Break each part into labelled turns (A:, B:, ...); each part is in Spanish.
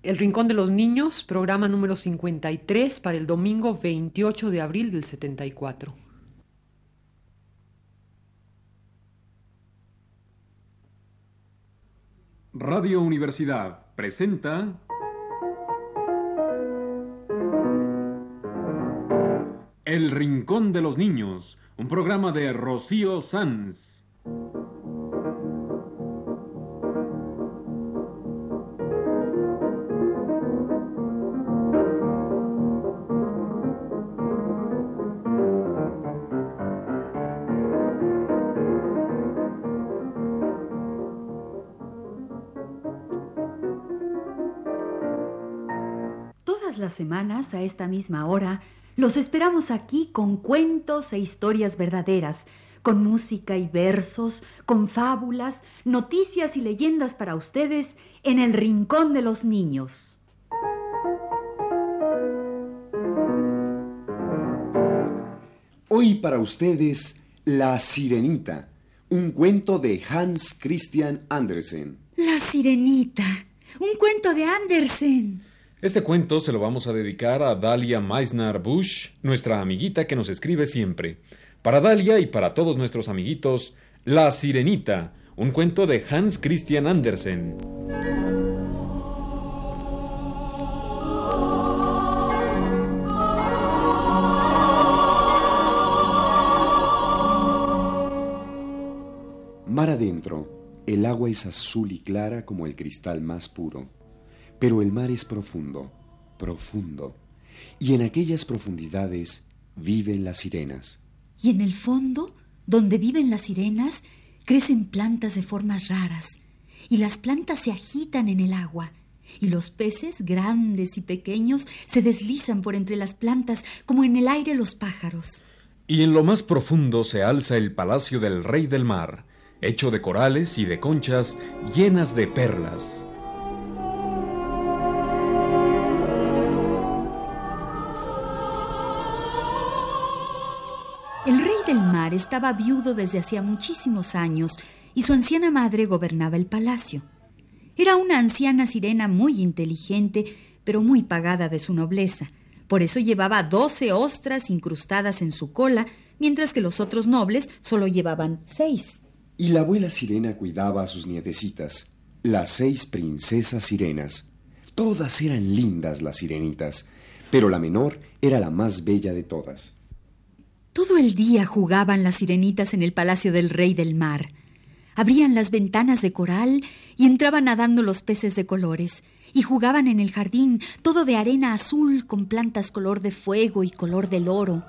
A: El Rincón de los Niños, programa número 53 para el domingo 28 de abril del 74.
B: Radio Universidad presenta El Rincón de los Niños, un programa de Rocío Sanz.
C: Semanas, a esta misma hora, los esperamos aquí con cuentos e historias verdaderas, con música y versos, con fábulas, noticias y leyendas para ustedes en el Rincón de los Niños.
D: Hoy para ustedes La Sirenita, un cuento de Hans Christian Andersen.
E: La Sirenita, un cuento de Andersen.
B: Este cuento se lo vamos a dedicar a Dalia Meisner Bush, nuestra amiguita que nos escribe siempre. Para Dalia y para todos nuestros amiguitos, La Sirenita, un cuento de Hans Christian Andersen.
D: Mar adentro, el agua es azul y clara como el cristal más puro, pero el mar es profundo, profundo, y en aquellas profundidades viven las sirenas.
E: Y en el fondo, donde viven las sirenas, crecen plantas de formas raras, y las plantas se agitan en el agua, y los peces, grandes y pequeños, se deslizan por entre las plantas como en el aire los pájaros.
B: Y en lo más profundo se alza el palacio del rey del mar, hecho de corales y de conchas llenas de perlas.
E: Estaba viudo desde hacía muchísimos años y su anciana madre gobernaba el palacio. Era una anciana sirena muy inteligente, pero muy pagada de su nobleza. Por eso llevaba doce ostras incrustadas en su cola, mientras que los otros nobles solo llevaban seis.
D: Y la abuela sirena cuidaba a sus nietecitas, las seis princesas sirenas. Todas eran lindas las sirenitas, pero la menor era la más bella de todas.
E: Todo el día jugaban las sirenitas en el palacio del rey del mar. Abrían las ventanas de coral y entraban nadando los peces de colores, y jugaban en el jardín todo de arena azul con plantas color de fuego y color del oro.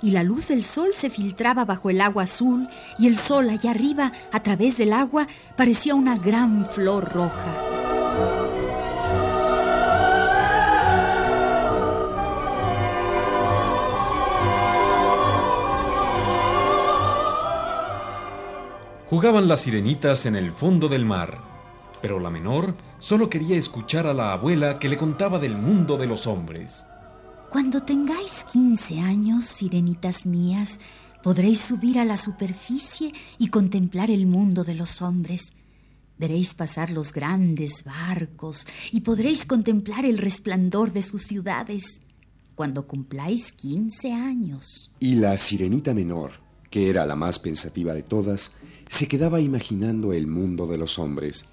E: Y la luz del sol se filtraba bajo el agua azul, y el sol allá arriba, a través del agua, parecía una gran flor roja.
B: Jugaban las sirenitas en el fondo del mar, pero la menor solo quería escuchar a la abuela que le contaba del mundo de los hombres.
E: Cuando tengáis quince años, sirenitas mías, podréis subir a la superficie y contemplar el mundo de los hombres. Veréis pasar los grandes barcos y podréis contemplar el resplandor de sus ciudades cuando cumpláis quince años.
D: Y la sirenita menor, que era la más pensativa de todas, se quedaba imaginando el mundo de los hombres.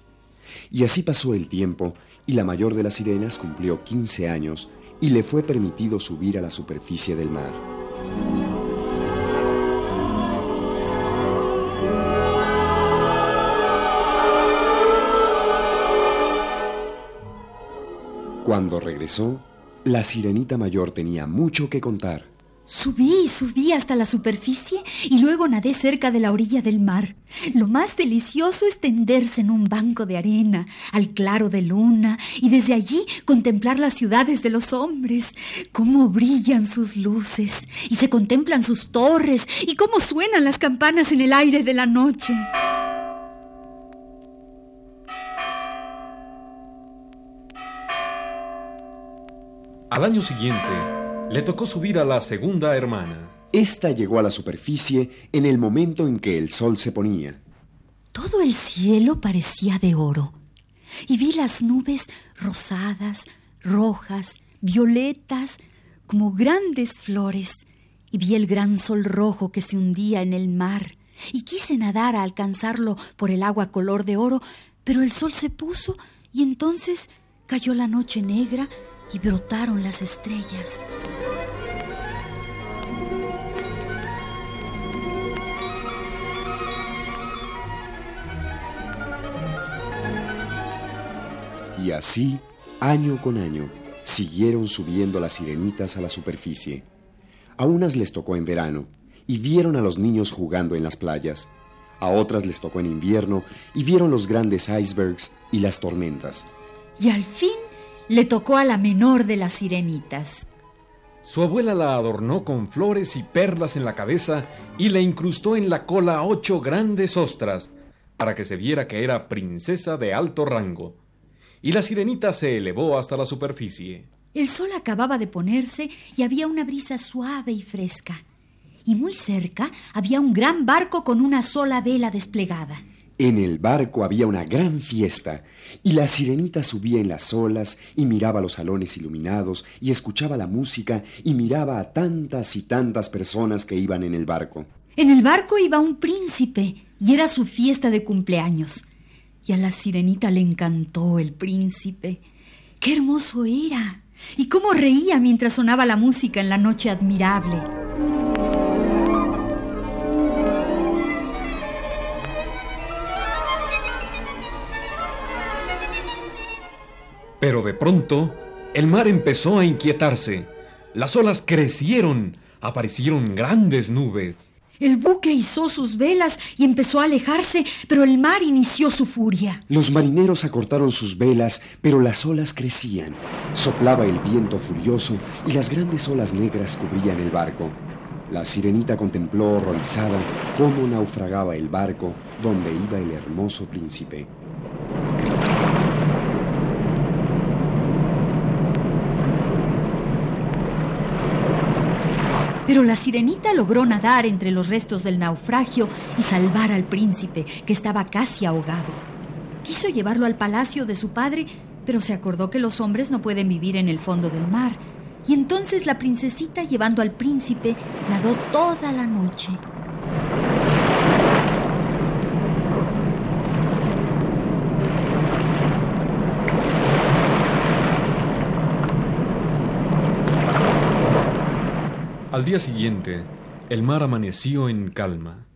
D: Y así pasó el tiempo, y la mayor de las sirenas cumplió quince años y le fue permitido subir a la superficie del mar. Cuando regresó, la sirenita mayor tenía mucho que contar.
E: Subí y subí hasta la superficie y luego nadé cerca de la orilla del mar. Lo más delicioso es tenderse en un banco de arena, al claro de luna, y desde allí contemplar las ciudades de los hombres, cómo brillan sus luces, y se contemplan sus torres, y cómo suenan las campanas en el aire de la noche.
B: Al año siguiente, le tocó subir a la segunda hermana.
D: Esta llegó a la superficie en el momento en que el sol se ponía.
E: Todo el cielo parecía de oro. y vi las nubes rosadas, rojas, violetas, como grandes flores, y vi el gran sol rojo que se hundía en el mar, y quise nadar a alcanzarlo por el agua color de oro, pero el sol se puso y entonces cayó la noche negra y brotaron las estrellas.
D: Y así, año con año, siguieron subiendo las sirenitas a la superficie. A unas les tocó en verano y vieron a los niños jugando en las playas. A otras les tocó en invierno y vieron los grandes icebergs y las tormentas.
E: Y al fin le tocó a la menor de las sirenitas.
B: Su abuela la adornó con flores y perlas en la cabeza y le incrustó en la cola ocho grandes ostras, para que se viera que era princesa de alto rango. Y la sirenita se elevó hasta la superficie.
E: El sol acababa de ponerse y había una brisa suave y fresca. Y muy cerca había un gran barco con una sola vela desplegada.
D: En el barco había una gran fiesta, y la sirenita subía en las olas y miraba los salones iluminados y escuchaba la música y miraba a tantas y tantas personas que iban en el barco.
E: En el barco iba un príncipe y era su fiesta de cumpleaños. Y a la sirenita le encantó el príncipe. ¡Qué hermoso era! Y cómo reía mientras sonaba la música en la noche admirable.
B: Pero de pronto, el mar empezó a inquietarse. Las olas crecieron, aparecieron grandes nubes.
E: El buque izó sus velas y empezó a alejarse, pero el mar inició su furia.
D: Los marineros acortaron sus velas, pero las olas crecían. Soplaba el viento furioso y las grandes olas negras cubrían el barco. La sirenita contempló horrorizada cómo naufragaba el barco donde iba el hermoso príncipe.
E: Pero la sirenita logró nadar entre los restos del naufragio y salvar al príncipe, que estaba casi ahogado. Quiso llevarlo al palacio de su padre, pero se acordó que los hombres no pueden vivir en el fondo del mar. Y entonces la princesita, llevando al príncipe, nadó toda la noche.
B: Al día siguiente, el mar amaneció en calma.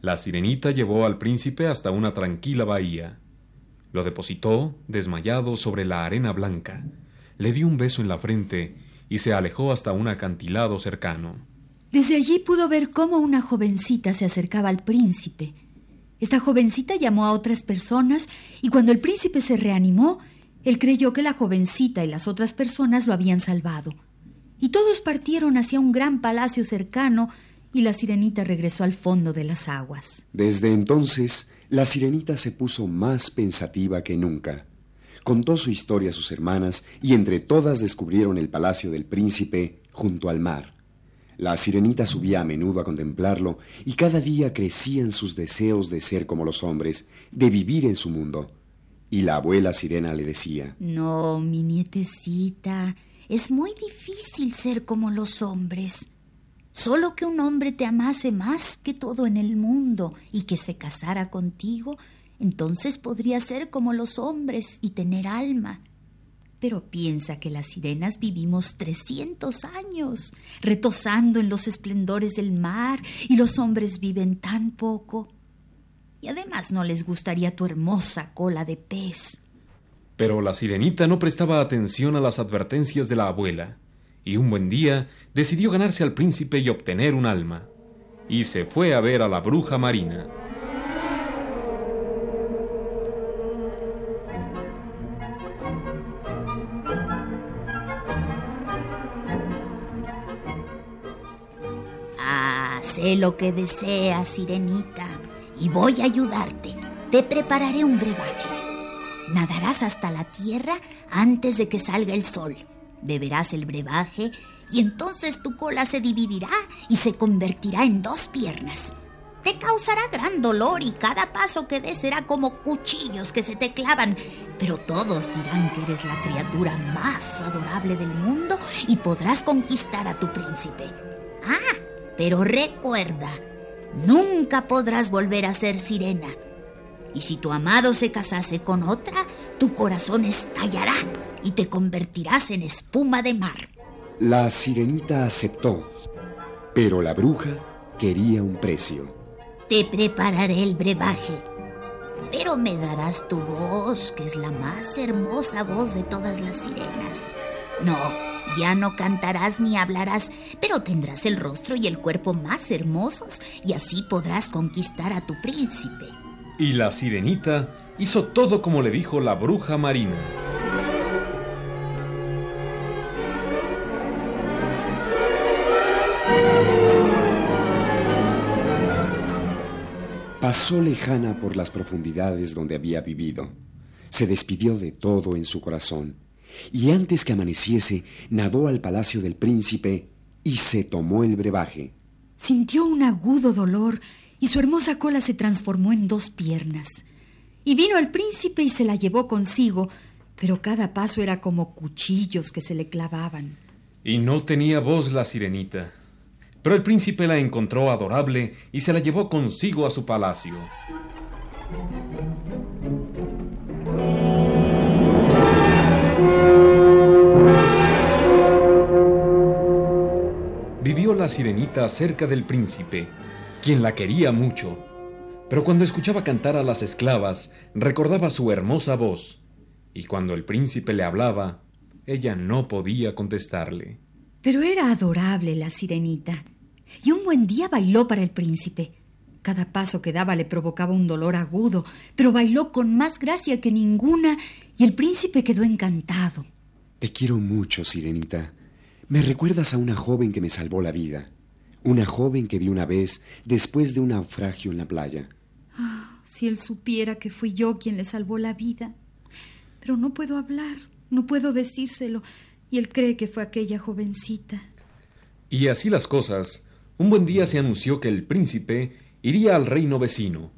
B: La sirenita llevó al príncipe hasta una tranquila bahía. Lo depositó, desmayado, sobre la arena blanca. Le dio un beso en la frente y se alejó hasta un acantilado cercano.
E: Desde allí pudo ver cómo una jovencita se acercaba al príncipe. Esta jovencita llamó a otras personas y cuando el príncipe se reanimó, él creyó que la jovencita y las otras personas lo habían salvado y todos partieron hacia un gran palacio cercano y la sirenita regresó al fondo de las aguas.
D: Desde entonces, la sirenita se puso más pensativa que nunca. Contó su historia a sus hermanas y entre todas descubrieron el palacio del príncipe junto al mar. La sirenita subía a menudo a contemplarlo y cada día crecían sus deseos de ser como los hombres, de vivir en su mundo. Y la abuela sirena le decía,
C: No, mi nietecita, es muy difícil ser como los hombres. Solo que un hombre te amase más que todo en el mundo y que se casara contigo, entonces podría ser como los hombres y tener alma. Pero piensa que las sirenas vivimos trescientos años, retosando en los esplendores del mar, y los hombres viven tan poco. Y además no les gustaría tu hermosa cola de pez.
B: Pero la sirenita no prestaba atención a las advertencias de la abuela, y un buen día decidió ganarse al príncipe y obtener un alma, y se fue a ver a la bruja marina.
C: Ah, sé lo que deseas, sirenita, y voy a ayudarte. Te prepararé un brebaje. Nadarás hasta la tierra antes de que salga el sol. Beberás el brebaje y entonces tu cola se dividirá y se convertirá en dos piernas.
F: te causará gran dolor y cada paso que des será como cuchillos que se te clavan. Pero todos dirán que eres la criatura más adorable del mundo y podrás conquistar a tu príncipe. Ah, pero recuerda, nunca podrás volver a ser sirena. Y si tu amado se casase con otra, tu corazón estallará y te convertirás en espuma de mar.
D: La sirenita aceptó, pero la bruja quería un precio.
F: Te prepararé el brebaje, pero me darás tu voz, que es la más hermosa voz de todas las sirenas. No, ya no cantarás ni hablarás, pero tendrás el rostro y el cuerpo más hermosos y así podrás conquistar a tu príncipe.
B: Y la sirenita hizo todo como le dijo la bruja marina.
D: Pasó lejana por las profundidades donde había vivido. Se despidió de todo en su corazón. Y antes que amaneciese, nadó al palacio del príncipe y se tomó el brebaje.
E: Sintió un agudo dolor y su hermosa cola se transformó en dos piernas. Y vino el príncipe y se la llevó consigo, pero cada paso era como cuchillos que se le clavaban.
B: Y no tenía voz la sirenita. Pero el príncipe la encontró adorable y se la llevó consigo a su palacio. Vivió la sirenita cerca del príncipe quien la quería mucho. Pero cuando escuchaba cantar a las esclavas, recordaba su hermosa voz, y cuando el príncipe le hablaba, ella no podía contestarle.
E: Pero era adorable la sirenita, y un buen día bailó para el príncipe. Cada paso que daba le provocaba un dolor agudo, pero bailó con más gracia que ninguna, y el príncipe quedó encantado.
D: Te quiero mucho, sirenita. Me recuerdas a una joven que me salvó la vida. Una joven que vi una vez después de un naufragio en la playa.
E: Ah, si él supiera que fui yo quien le salvó la vida. Pero no puedo hablar, no puedo decírselo, y él cree que fue aquella jovencita.
B: Y así las cosas, un buen día se anunció que el príncipe iría al reino vecino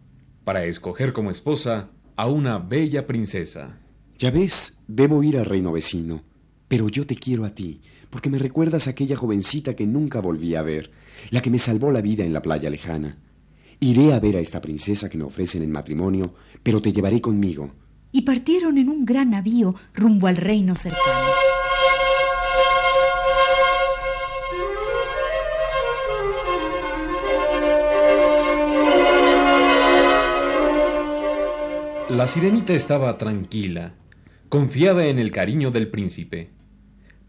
B: para escoger como esposa a una bella princesa.
D: Ya ves, debo ir al reino vecino, pero yo te quiero a ti, porque me recuerdas a aquella jovencita que nunca volví a ver, la que me salvó la vida en la playa lejana. Iré a ver a esta princesa que me ofrecen en matrimonio, pero te llevaré conmigo.
E: Y partieron en un gran navío rumbo al reino cercano.
B: La sirenita estaba tranquila, confiada en el cariño del príncipe.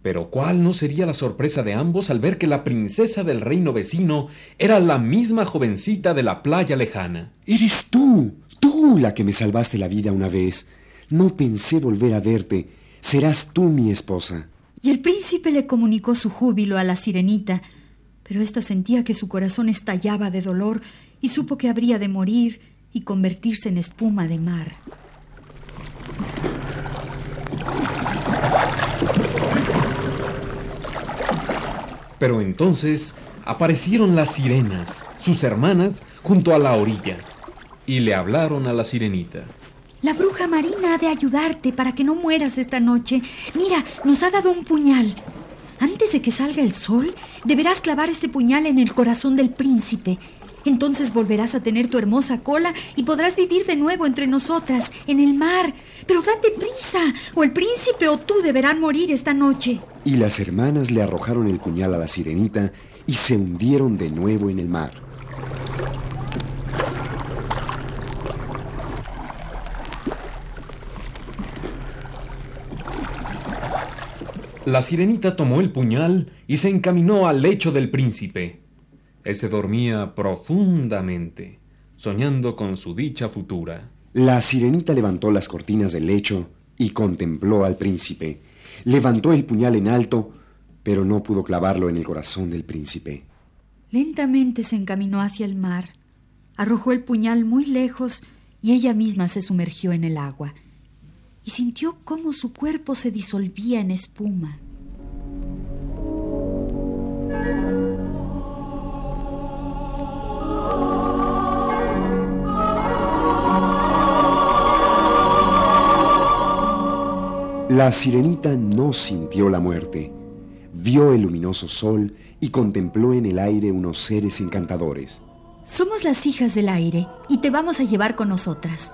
B: Pero ¿cuál no sería la sorpresa de ambos al ver que la princesa del reino vecino era la misma jovencita de la playa lejana?
D: Eres tú, tú la que me salvaste la vida una vez. No pensé volver a verte. Serás tú mi esposa.
E: Y el príncipe le comunicó su júbilo a la sirenita, pero ésta sentía que su corazón estallaba de dolor y supo que habría de morir y convertirse en espuma de mar.
B: Pero entonces aparecieron las sirenas, sus hermanas, junto a la orilla, y le hablaron a la sirenita.
E: La bruja marina ha de ayudarte para que no mueras esta noche. Mira, nos ha dado un puñal. Antes de que salga el sol, deberás clavar este puñal en el corazón del príncipe. Entonces volverás a tener tu hermosa cola y podrás vivir de nuevo entre nosotras, en el mar. Pero date prisa, o el príncipe o tú deberán morir esta noche.
D: Y las hermanas le arrojaron el puñal a la sirenita y se hundieron de nuevo en el mar.
B: La sirenita tomó el puñal y se encaminó al lecho del príncipe. Este dormía profundamente, soñando con su dicha futura.
D: La sirenita levantó las cortinas del lecho y contempló al príncipe. Levantó el puñal en alto, pero no pudo clavarlo en el corazón del príncipe.
E: Lentamente se encaminó hacia el mar, arrojó el puñal muy lejos y ella misma se sumergió en el agua y sintió cómo su cuerpo se disolvía en espuma.
D: La sirenita no sintió la muerte, vio el luminoso sol y contempló en el aire unos seres encantadores.
E: Somos las hijas del aire y te vamos a llevar con nosotras.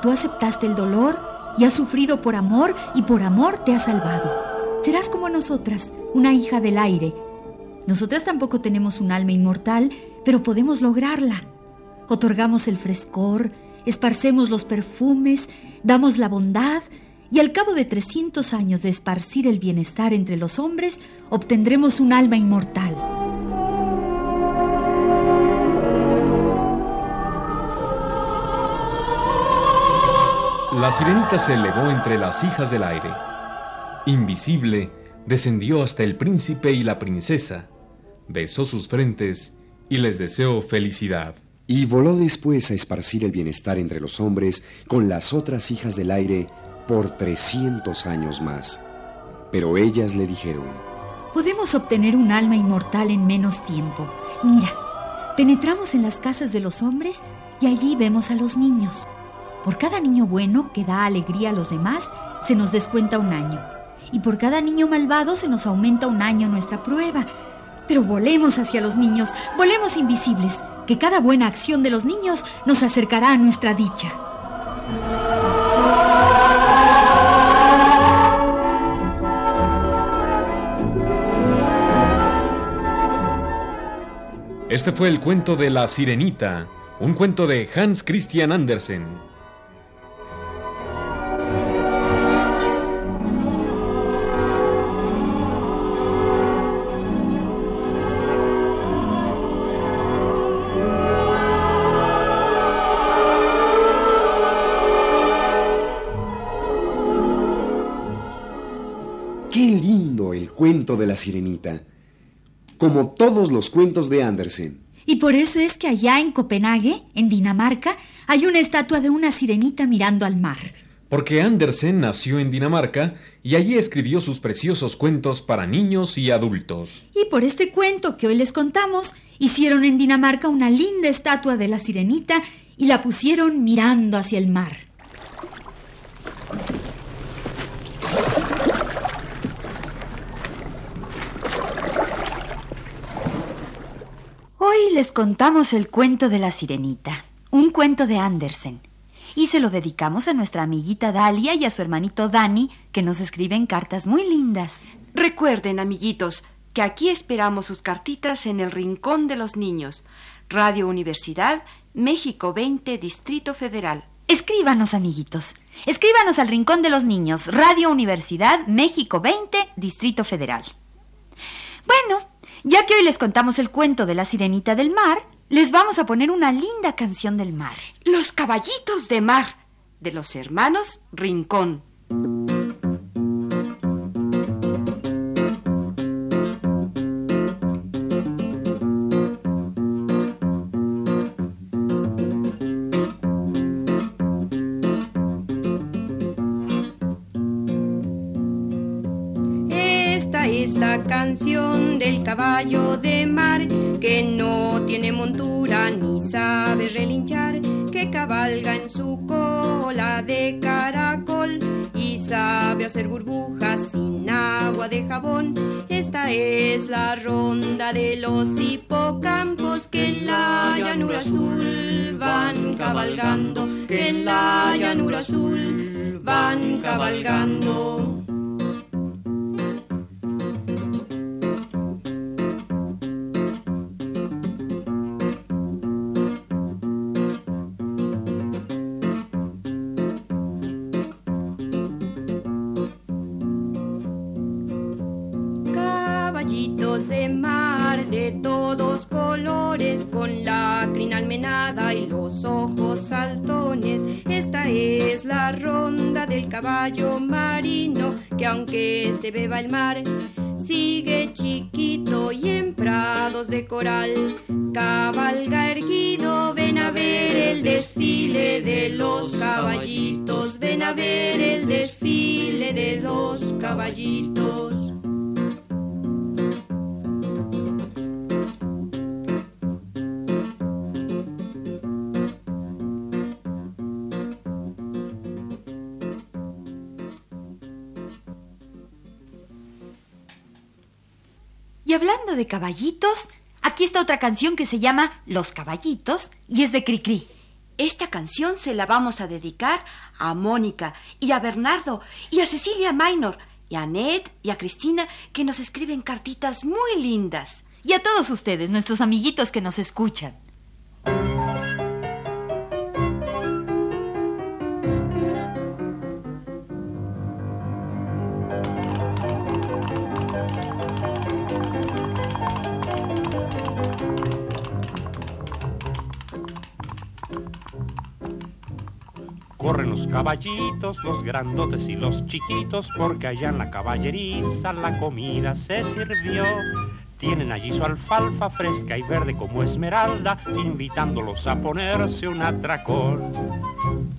E: Tú aceptaste el dolor y has sufrido por amor y por amor te has salvado. Serás como nosotras, una hija del aire. Nosotras tampoco tenemos un alma inmortal, pero podemos lograrla. Otorgamos el frescor, esparcemos los perfumes, damos la bondad y al cabo de 300 años de esparcir el bienestar entre los hombres, obtendremos un alma inmortal.
B: La sirenita se elevó entre las hijas del aire. Invisible, descendió hasta el príncipe y la princesa, besó sus frentes y les deseó felicidad.
D: Y voló después a esparcir el bienestar entre los hombres con las otras hijas del aire por 300 años más. Pero ellas le dijeron,
E: Podemos obtener un alma inmortal en menos tiempo. Mira, penetramos en las casas de los hombres y allí vemos a los niños. Por cada niño bueno que da alegría a los demás, se nos descuenta un año. Y por cada niño malvado se nos aumenta un año nuestra prueba. Pero volemos hacia los niños, volemos invisibles, que cada buena acción de los niños nos acercará a nuestra dicha.
B: Este fue el cuento de La Sirenita, un cuento de Hans Christian Andersen.
D: ¡Qué lindo el cuento de la sirenita! Como todos los cuentos de Andersen.
E: Y por eso es que allá en Copenhague, en Dinamarca, hay una estatua de una sirenita mirando al mar.
B: Porque Andersen nació en Dinamarca y allí escribió sus preciosos cuentos para niños y adultos.
E: Y por este cuento que hoy les contamos, hicieron en Dinamarca una linda estatua de la sirenita y la pusieron mirando hacia el mar. Hoy les contamos el cuento de la sirenita, un cuento de Andersen. Y se lo dedicamos a nuestra amiguita Dalia y a su hermanito Dani, que nos escriben cartas muy lindas.
G: Recuerden, amiguitos, que aquí esperamos sus cartitas en el Rincón de los Niños. Radio Universidad, México 20, Distrito Federal.
E: Escríbanos, amiguitos. Escríbanos al Rincón de los Niños, Radio Universidad, México 20, Distrito Federal. Bueno, ya que hoy les contamos el cuento de la sirenita del mar, les vamos a poner una linda canción del mar.
G: Los caballitos de mar, de los hermanos Rincón.
H: Canción del caballo de mar que no tiene montura ni sabe relinchar, que cabalga en su cola de caracol y sabe hacer burbujas sin agua de jabón. Esta es la ronda de los hipocampos que en la llanura azul van cabalgando, que en la llanura azul van cabalgando. De mar de todos colores, con la crina almenada y los ojos saltones. Esta es la ronda del caballo marino, que aunque se beba el mar, sigue chiquito y en prados de coral. Cabalga erguido, ven a ver el desfile de los caballitos, ven a ver el desfile de los caballitos.
C: Hablando de caballitos, aquí está otra canción que se llama Los caballitos y es de Cricri.
G: Esta canción se la vamos a dedicar a Mónica y a Bernardo y a Cecilia Minor y a Annette y a Cristina que nos escriben cartitas muy lindas.
C: Y a todos ustedes, nuestros amiguitos que nos escuchan.
I: Corren los caballitos, los grandotes y los chiquitos, porque allá en la caballeriza la comida se sirvió. Tienen allí su alfalfa fresca y verde como esmeralda, invitándolos a ponerse un atracón.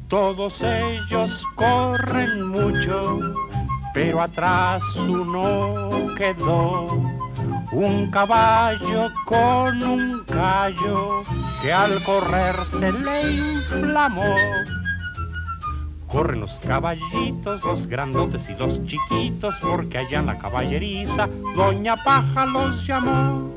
I: Todos ellos corren mucho, pero atrás uno quedó. Un caballo con un callo que al correr se le inflamó. Corren los caballitos, los grandotes y los chiquitos, porque allá en la caballeriza Doña Paja los llamó.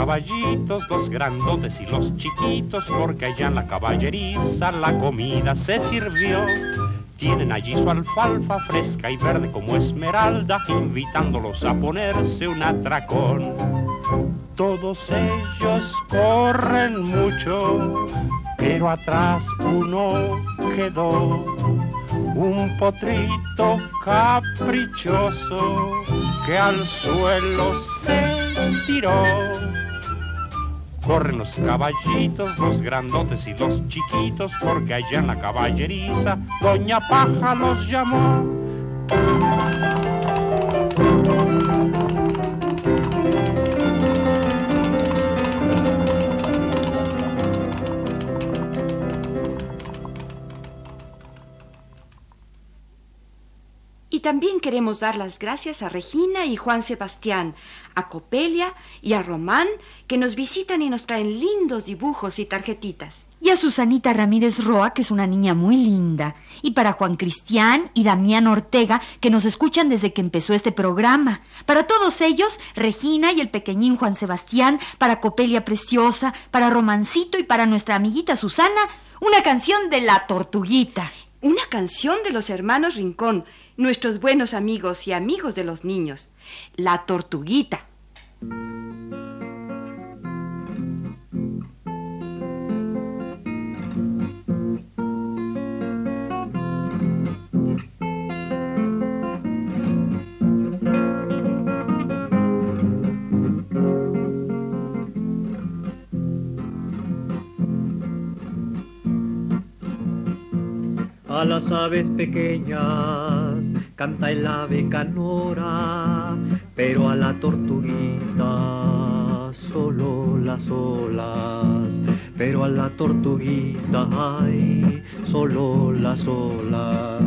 I: Caballitos, los grandotes y los chiquitos, porque allá en la caballeriza la comida se sirvió. Tienen allí su alfalfa fresca y verde como esmeralda, invitándolos a ponerse un atracón. Todos ellos corren mucho, pero atrás uno quedó. Un potrito caprichoso que al suelo se tiró. Corren los caballitos, los grandotes y los chiquitos, porque allá en la caballeriza Doña Paja los llamó.
G: También queremos dar las gracias a Regina y Juan Sebastián, a Copelia y a Román, que nos visitan y nos traen lindos dibujos y tarjetitas.
C: Y a Susanita Ramírez Roa, que es una niña muy linda. Y para Juan Cristián y Damián Ortega, que nos escuchan desde que empezó este programa. Para todos ellos, Regina y el pequeñín Juan Sebastián, para Copelia Preciosa, para Romancito y para nuestra amiguita Susana, una canción de la tortuguita.
G: Una canción de los hermanos Rincón, nuestros buenos amigos y amigos de los niños. La tortuguita.
J: A las aves pequeñas canta el ave canora, pero a la tortuguita solo las olas, pero a la tortuguita hay solo las olas.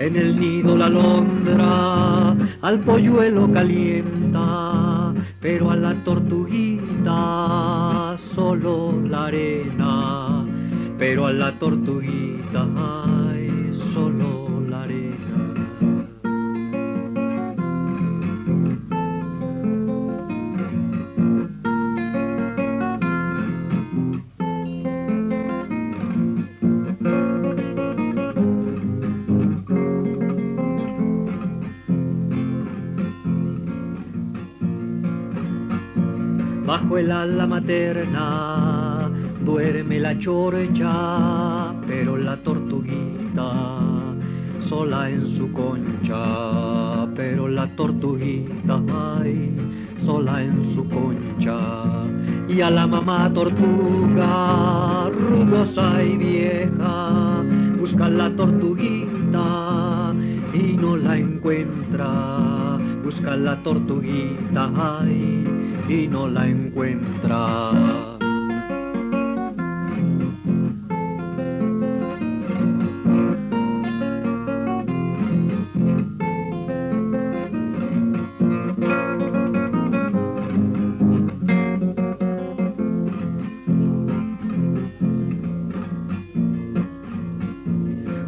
J: En el nido la alondra al polluelo calienta, pero a la tortuguita solo la arena, pero a la tortuguita hay Bajo el ala materna duerme la chorcha, pero la tortuguita sola en su concha, pero la tortuguita ay, sola en su concha. Y a la mamá tortuga, rugosa y vieja, busca la tortuguita y no la encuentra. Busca la tortuguita ay, y no la encuentra.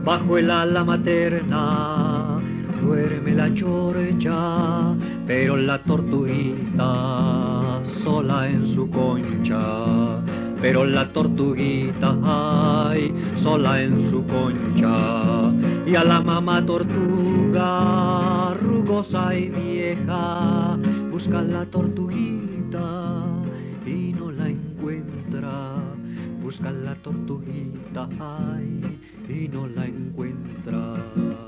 J: bajo el ala materna duerme la chorcha, pero la tortuguita sola en su concha, pero la tortuguita ay, sola en su concha, y a la mamá tortuga rugosa y vieja busca la tortuguita y no la encuentra, busca la tortuguita ay y no la encuentra.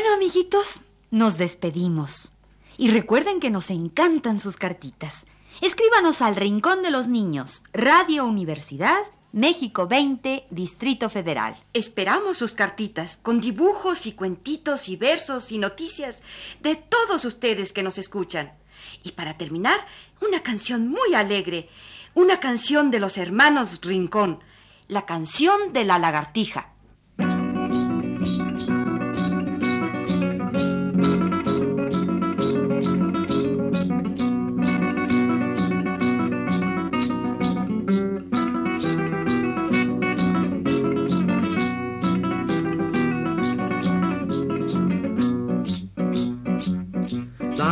C: Bueno, amiguitos, nos despedimos. Y recuerden que nos encantan sus cartitas. Escríbanos al Rincón de los Niños, Radio Universidad, México 20, Distrito Federal.
G: Esperamos sus cartitas con dibujos y cuentitos y versos y noticias de todos ustedes que nos escuchan. Y para terminar, una canción muy alegre, una canción de los hermanos Rincón, la canción de la lagartija.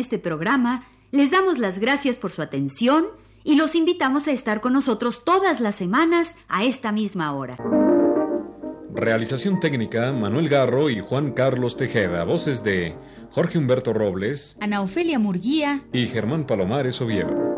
C: Este programa les damos las gracias por su atención y los invitamos a estar con nosotros todas las semanas a esta misma hora.
B: Realización técnica, Manuel Garro y Juan Carlos Tejeda. Voces de Jorge Humberto Robles
E: Ana Ofelia Murguía
B: y Germán Palomares Oviedo.